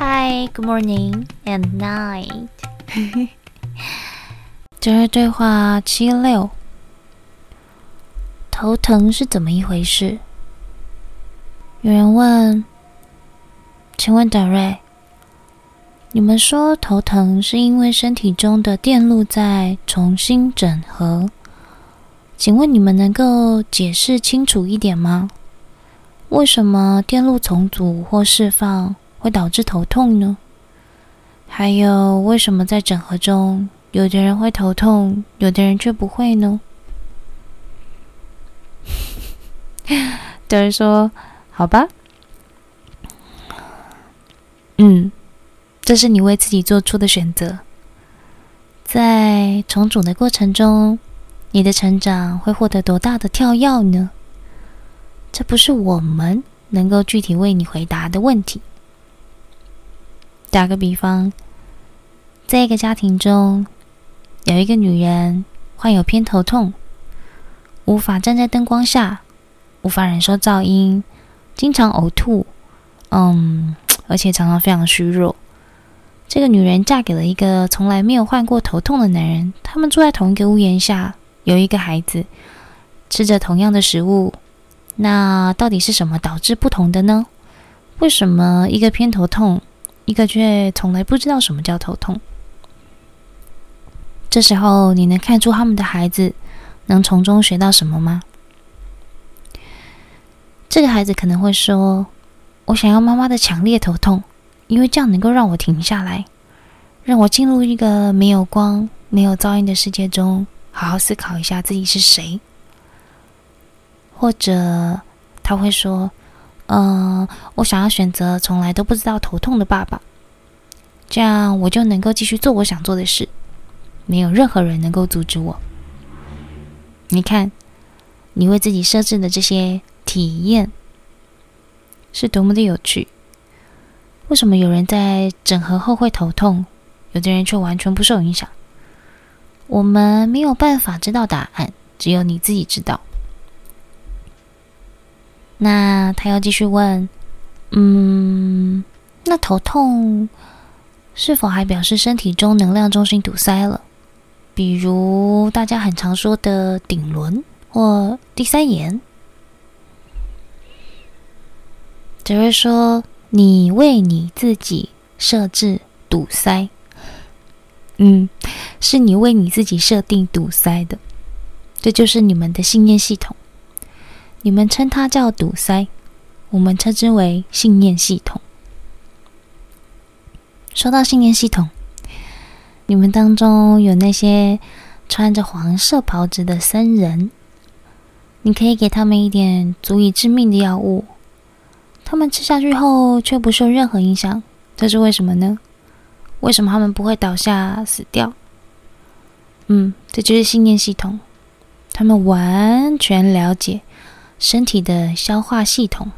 Hi, good morning and night。今日对话七六，头疼是怎么一回事？有人问，请问德瑞，你们说头疼是因为身体中的电路在重新整合？请问你们能够解释清楚一点吗？为什么电路重组或释放会导致头痛呢？还有，为什么在整合中，有的人会头痛，有的人却不会呢？等于说：“好吧，嗯，这是你为自己做出的选择，在重组的过程中。”你的成长会获得多大的跳跃呢？这不是我们能够具体为你回答的问题。打个比方，在一个家庭中，有一个女人患有偏头痛，无法站在灯光下，无法忍受噪音，经常呕吐，嗯，而且常常非常虚弱。这个女人嫁给了一个从来没有患过头痛的男人，他们住在同一个屋檐下。有一个孩子吃着同样的食物，那到底是什么导致不同的呢？为什么一个偏头痛，一个却从来不知道什么叫头痛？这时候你能看出他们的孩子能从中学到什么吗？这个孩子可能会说：“我想要妈妈的强烈头痛，因为这样能够让我停下来，让我进入一个没有光、没有噪音的世界中。”好好思考一下自己是谁，或者他会说：“嗯、我想要选择从来都不知道头痛的爸爸，这样我就能够继续做我想做的事，没有任何人能够阻止我。”你看，你为自己设置的这些体验是多么的有趣。为什么有人在整合后会头痛，有的人却完全不受影响？我们没有办法知道答案，只有你自己知道。那他要继续问，嗯，那头痛是否还表示身体中能量中心堵塞了？比如大家很常说的顶轮或第三眼？德瑞说：“你为你自己设置堵塞。”嗯。是你为你自己设定堵塞的，这就是你们的信念系统。你们称它叫堵塞，我们称之为信念系统。说到信念系统，你们当中有那些穿着黄色袍子的僧人，你可以给他们一点足以致命的药物，他们吃下去后却不受任何影响，这是为什么呢？为什么他们不会倒下死掉？嗯，这就是信念系统。他们完全了解身体的消化系统，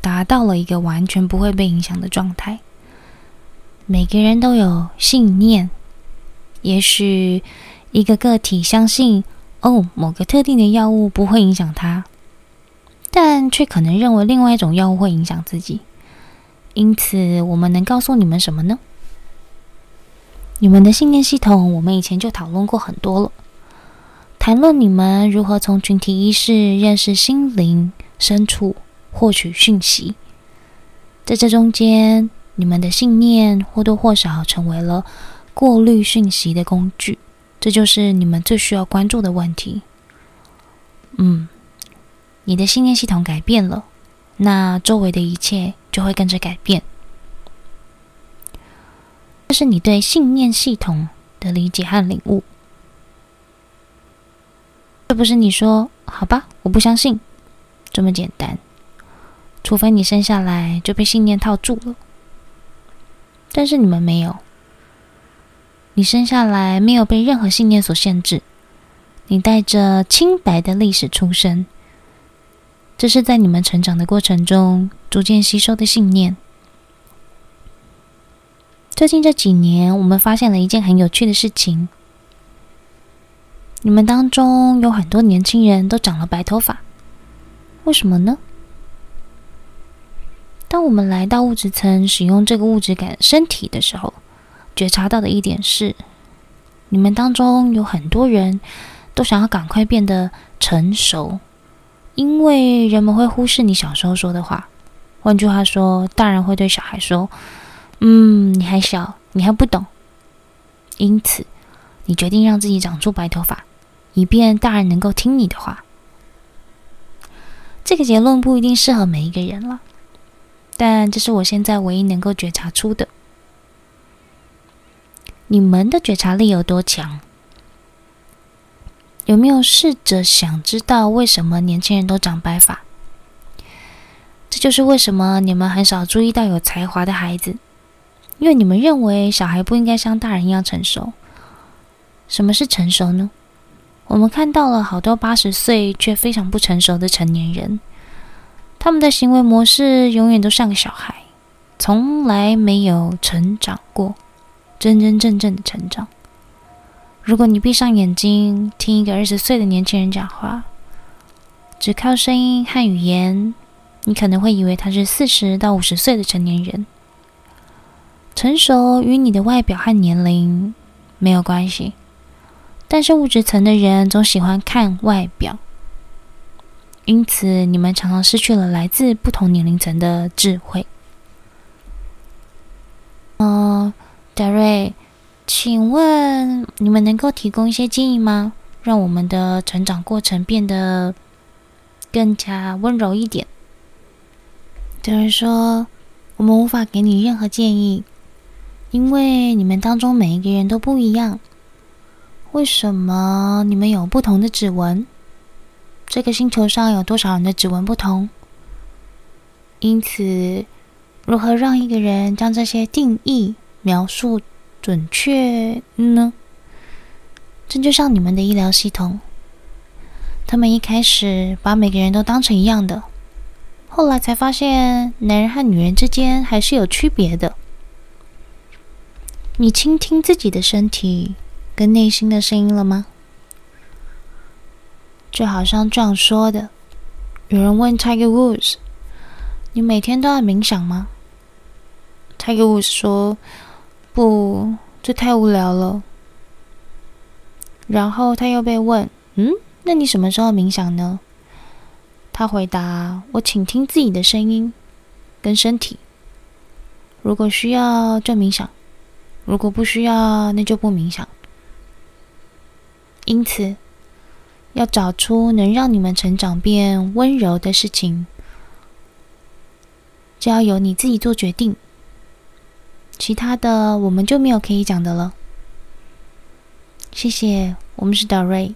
达到了一个完全不会被影响的状态。每个人都有信念，也许一个个体相信哦，某个特定的药物不会影响他，但却可能认为另外一种药物会影响自己。因此，我们能告诉你们什么呢？你们的信念系统，我们以前就讨论过很多了。谈论你们如何从群体意识认识心灵深处获取讯息，在这中间，你们的信念或多或少成为了过滤讯息的工具。这就是你们最需要关注的问题。嗯，你的信念系统改变了，那周围的一切就会跟着改变。这是你对信念系统的理解和领悟，这不是你说“好吧，我不相信”这么简单。除非你生下来就被信念套住了，但是你们没有，你生下来没有被任何信念所限制，你带着清白的历史出生，这是在你们成长的过程中逐渐吸收的信念。最近这几年，我们发现了一件很有趣的事情：你们当中有很多年轻人都长了白头发，为什么呢？当我们来到物质层，使用这个物质感身体的时候，觉察到的一点是，你们当中有很多人都想要赶快变得成熟，因为人们会忽视你小时候说的话。换句话说，大人会对小孩说：“嗯，你还小，你还不懂。”因此，你决定让自己长出白头发，以便大人能够听你的话。这个结论不一定适合每一个人了，但这是我现在唯一能够觉察出的。你们的觉察力有多强？有没有试着想知道为什么年轻人都长白发？这就是为什么你们很少注意到有才华的孩子，因为你们认为小孩不应该像大人一样成熟。什么是成熟呢？我们看到了好多八十岁却非常不成熟的成年人，他们的行为模式永远都像个小孩，从来没有成长过，真真正正的成长。如果你闭上眼睛听一个二十岁的年轻人讲话，只靠声音和语言。你可能会以为他是四十到五十岁的成年人。成熟与你的外表和年龄没有关系，但是物质层的人总喜欢看外表，因此你们常常失去了来自不同年龄层的智慧。嗯，Darry，请问你们能够提供一些建议吗？让我们的成长过程变得更加温柔一点。就是说，我们无法给你任何建议，因为你们当中每一个人都不一样。为什么你们有不同的指纹？这个星球上有多少人的指纹不同？因此，如何让一个人将这些定义描述准确呢？这就像你们的医疗系统，他们一开始把每个人都当成一样的。后来才发现，男人和女人之间还是有区别的。你倾听自己的身体跟内心的声音了吗？就好像这样说的：有人问 Tiger Woods：“ 你每天都要冥想吗？”Tiger Woods 说：“不，这太无聊了。”然后他又被问：“嗯，那你什么时候冥想呢？”他回答：“我倾听自己的声音跟身体。如果需要就冥想，如果不需要那就不冥想。因此，要找出能让你们成长变温柔的事情，就要由你自己做决定。其他的我们就没有可以讲的了。谢谢，我们是 Darry。”